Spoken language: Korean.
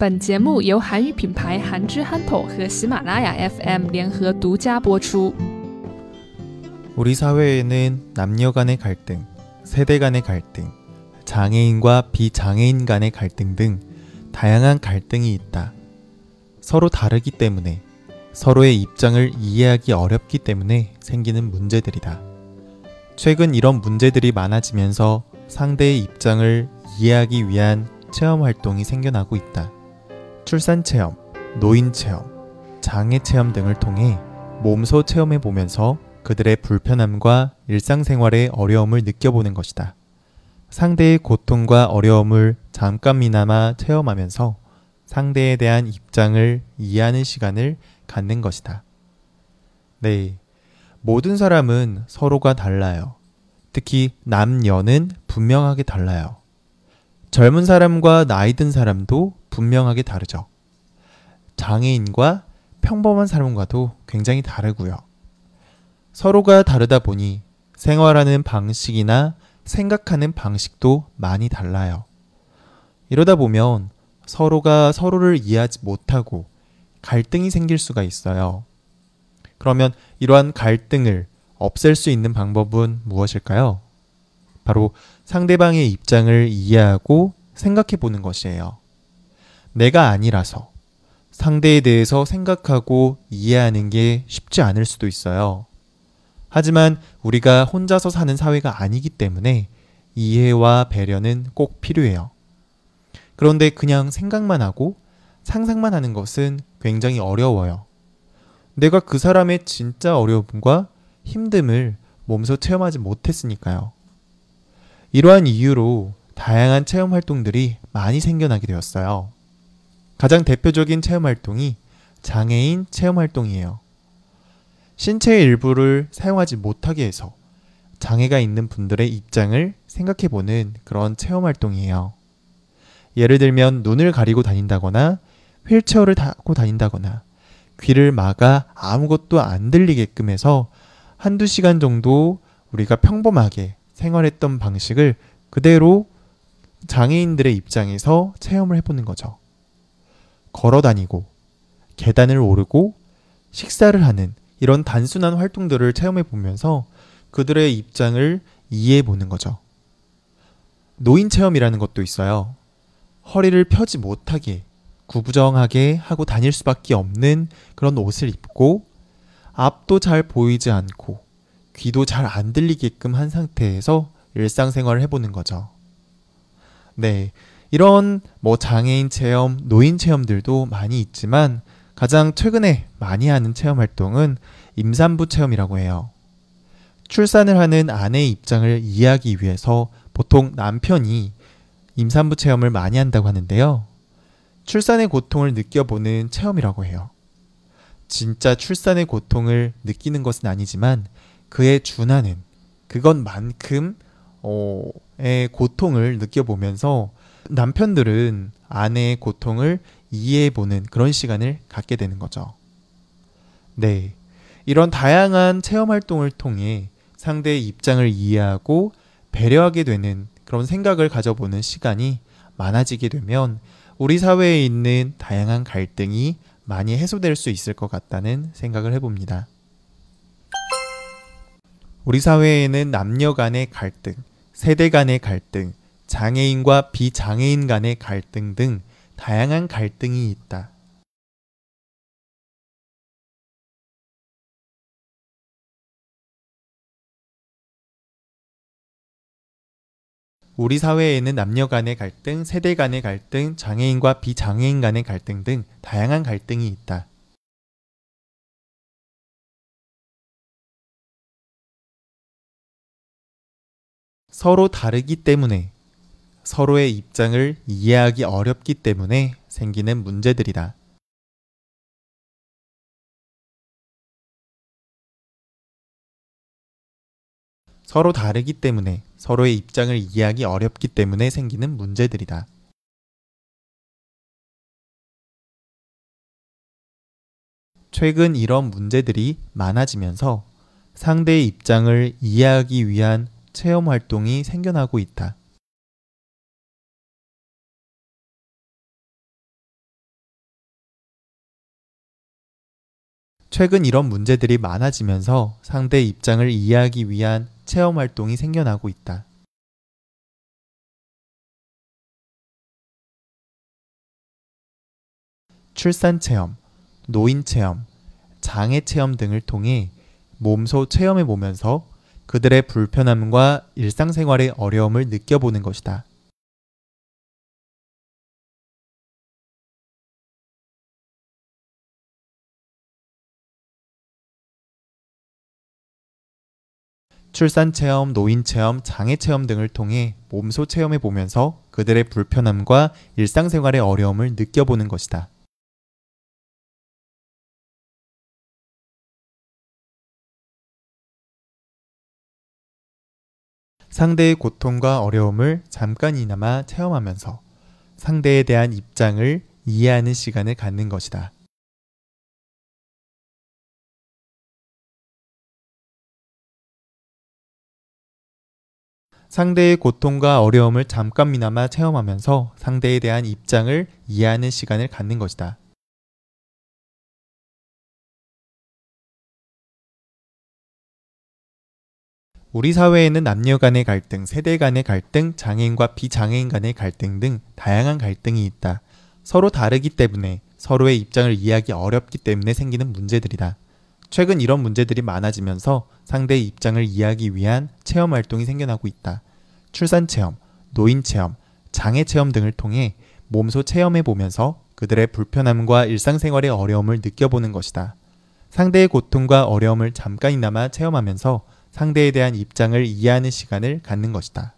本节目由韩语品牌韩之憨头和喜马拉雅 FM 联合独家播出。 우리 사회에는 남녀 간의 갈등, 세대 간의 갈등, 장애인과 비장애인 간의 갈등 등 다양한 갈등이 있다. 서로 다르기 때문에 서로의 입장을 이해하기 어렵기 때문에 생기는 문제들이다. 최근 이런 문제들이 많아지면서 상대의 입장을 이해하기 위한 체험 활동이 생겨나고 있다. 출산 체험, 노인 체험, 장애 체험 등을 통해 몸소 체험해 보면서 그들의 불편함과 일상생활의 어려움을 느껴보는 것이다. 상대의 고통과 어려움을 잠깐이나마 체험하면서 상대에 대한 입장을 이해하는 시간을 갖는 것이다. 네. 모든 사람은 서로가 달라요. 특히 남녀는 분명하게 달라요. 젊은 사람과 나이 든 사람도 분명하게 다르죠. 장애인과 평범한 사람과도 굉장히 다르고요. 서로가 다르다 보니 생활하는 방식이나 생각하는 방식도 많이 달라요. 이러다 보면 서로가 서로를 이해하지 못하고 갈등이 생길 수가 있어요. 그러면 이러한 갈등을 없앨 수 있는 방법은 무엇일까요? 바로 상대방의 입장을 이해하고 생각해 보는 것이에요. 내가 아니라서 상대에 대해서 생각하고 이해하는 게 쉽지 않을 수도 있어요. 하지만 우리가 혼자서 사는 사회가 아니기 때문에 이해와 배려는 꼭 필요해요. 그런데 그냥 생각만 하고 상상만 하는 것은 굉장히 어려워요. 내가 그 사람의 진짜 어려움과 힘듦을 몸소 체험하지 못했으니까요. 이러한 이유로 다양한 체험 활동들이 많이 생겨나게 되었어요. 가장 대표적인 체험 활동이 장애인 체험 활동이에요. 신체의 일부를 사용하지 못하게 해서 장애가 있는 분들의 입장을 생각해 보는 그런 체험 활동이에요. 예를 들면 눈을 가리고 다닌다거나 휠체어를 타고 다닌다거나 귀를 막아 아무것도 안 들리게끔 해서 한두 시간 정도 우리가 평범하게 생활했던 방식을 그대로 장애인들의 입장에서 체험을 해보는 거죠. 걸어 다니고 계단을 오르고 식사를 하는 이런 단순한 활동들을 체험해 보면서 그들의 입장을 이해해 보는 거죠. 노인 체험이라는 것도 있어요. 허리를 펴지 못하게 구부정하게 하고 다닐 수밖에 없는 그런 옷을 입고 앞도 잘 보이지 않고 귀도 잘 안 들리게끔 한 상태에서 일상생활을 해보는 거죠. 네. 이런 뭐 장애인 체험, 노인 체험들도 많이 있지만 가장 최근에 많이 하는 체험 활동은 임산부 체험이라고 해요. 출산을 하는 아내의 입장을 이해하기 위해서 보통 남편이 임산부 체험을 많이 한다고 하는데요. 출산의 고통을 느껴보는 체험이라고 해요. 진짜 출산의 고통을 느끼는 것은 아니지만 그에 준하는 그것만큼 어의 고통을 느껴보면서 남편들은 아내의 고통을 이해해보는 그런 시간을 갖게 되는 거죠. 네. 이런 다양한 체험 활동을 통해 상대의 입장을 이해하고 배려하게 되는 그런 생각을 가져보는 시간이 많아지게 되면 우리 사회에 있는 다양한 갈등이 많이 해소될 수 있을 것 같다는 생각을 해봅니다. 우리 사회에는 남녀 간의 갈등, 세대 간의 갈등, 장애인과 비장애인 간의 갈등 등 다양한 갈등이 있다. 우리 사회에는 남녀 간의 갈등, 세대 간의 갈등, 장애인과 비장애인 간의 갈등 등 다양한 갈등이 있다. 서로 다르기 때문에 서로의 입장을 이해하기 어렵기 때문에 생기는 문제들이다. 서로 다르기 때문에 서로의 입장을 이해하기 어렵기 때문에 생기는 문제들이다. 최근 이런 문제들이 많아지면서 상대의 입장을 이해하기 위한 체험 활동이 생겨나고 있다. 최근 이런 문제들이 많아지면서 상대의 입장을 이해하기 위한 체험 활동이 생겨나고 있다. 출산 체험, 노인 체험, 장애 체험 등을 통해 몸소 체험해 보면서 그들의 불편함과 일상생활의 어려움을 느껴보는 것이다. 출산 체험, 노인 체험, 장애 체험 등을 통해 몸소 체험해 보면서 그들의 불편함과 일상생활의 어려움을 느껴보는 것이다. 상대의 고통과 어려움을 잠깐이나마 체험하면서 상대에 대한 입장을 이해하는 시간을 갖는 것이다. 상대의 고통과 어려움을 잠깐이나마 체험하면서 상대에 대한 입장을 이해하는 시간을 갖는 것이다. 우리 사회에는 남녀 간의 갈등, 세대 간의 갈등, 장애인과 비장애인 간의 갈등 등 다양한 갈등이 있다. 서로 다르기 때문에 서로의 입장을 이해하기 어렵기 때문에 생기는 문제들이다. 최근 이런 문제들이 많아지면서 상대의 입장을 이해하기 위한 체험 활동이 생겨나고 있다. 출산 체험, 노인 체험, 장애 체험 등을 통해 몸소 체험해 보면서 그들의 불편함과 일상생활의 어려움을 느껴보는 것이다. 상대의 고통과 어려움을 잠깐이나마 체험하면서 상대에 대한 입장을 이해하는 시간을 갖는 것이다.